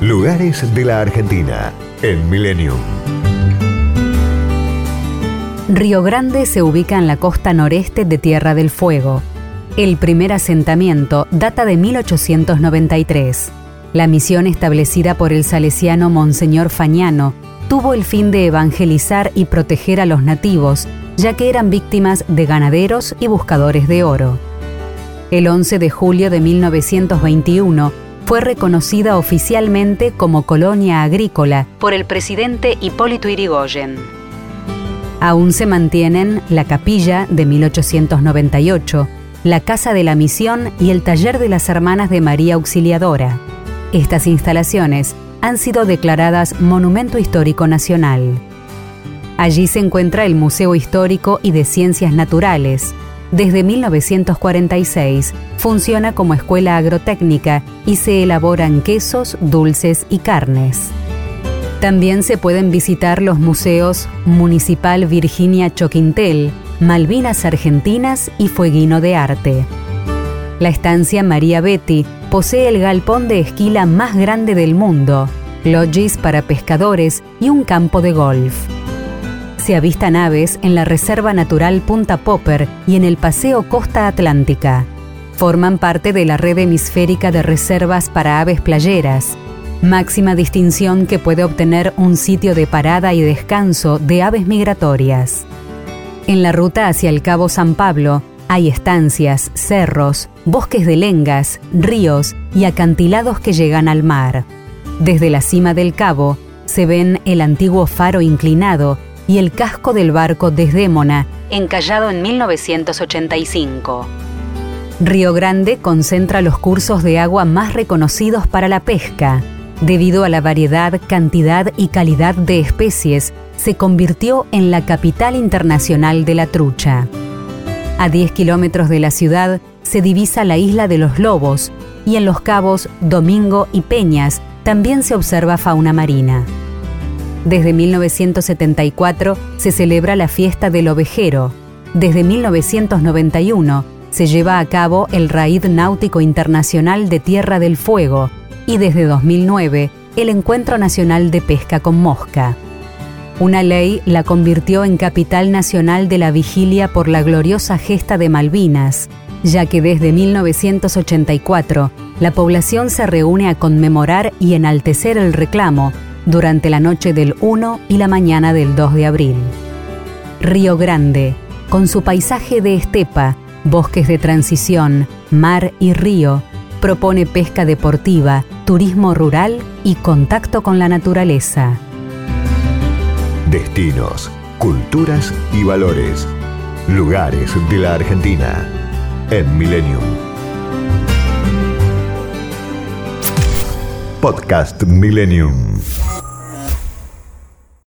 Lugares de la Argentina en Millennium. Río Grande se ubica en la costa noreste de Tierra del Fuego. El primer asentamiento data de 1893. La misión establecida por el salesiano Monseñor Fañano tuvo el fin de evangelizar y proteger a los nativos, ya que eran víctimas de ganaderos y buscadores de oro. El 11 de julio de 1921, fue reconocida oficialmente como colonia agrícola por el presidente Hipólito Yrigoyen. Aún se mantienen la capilla de 1898, la Casa de la Misión y el Taller de las Hermanas de María Auxiliadora. Estas instalaciones han sido declaradas Monumento Histórico Nacional. Allí se encuentra el Museo Histórico y de Ciencias Naturales, desde 1946 funciona como escuela agrotécnica y se elaboran quesos, dulces y carnes. También se pueden visitar los museos Municipal Virginia Choquintel, Malvinas Argentinas y Fueguino de Arte. La estancia María Betty posee el galpón de esquila más grande del mundo, lodges para pescadores y un campo de golf se avistan aves en la Reserva Natural Punta Popper y en el Paseo Costa Atlántica. Forman parte de la red hemisférica de reservas para aves playeras, máxima distinción que puede obtener un sitio de parada y descanso de aves migratorias. En la ruta hacia el Cabo San Pablo hay estancias, cerros, bosques de lengas, ríos y acantilados que llegan al mar. Desde la cima del cabo se ven el antiguo faro inclinado y el casco del barco Desdémona, encallado en 1985. Río Grande concentra los cursos de agua más reconocidos para la pesca. Debido a la variedad, cantidad y calidad de especies, se convirtió en la capital internacional de la trucha. A 10 kilómetros de la ciudad se divisa la isla de los Lobos y en los cabos Domingo y Peñas también se observa fauna marina. Desde 1974 se celebra la fiesta del ovejero. Desde 1991 se lleva a cabo el Raid Náutico Internacional de Tierra del Fuego y desde 2009 el Encuentro Nacional de Pesca con Mosca. Una ley la convirtió en capital nacional de la vigilia por la gloriosa gesta de Malvinas, ya que desde 1984 la población se reúne a conmemorar y enaltecer el reclamo durante la noche del 1 y la mañana del 2 de abril. Río Grande, con su paisaje de estepa, bosques de transición, mar y río, propone pesca deportiva, turismo rural y contacto con la naturaleza. Destinos, culturas y valores. Lugares de la Argentina en Millennium. Podcast Millennium.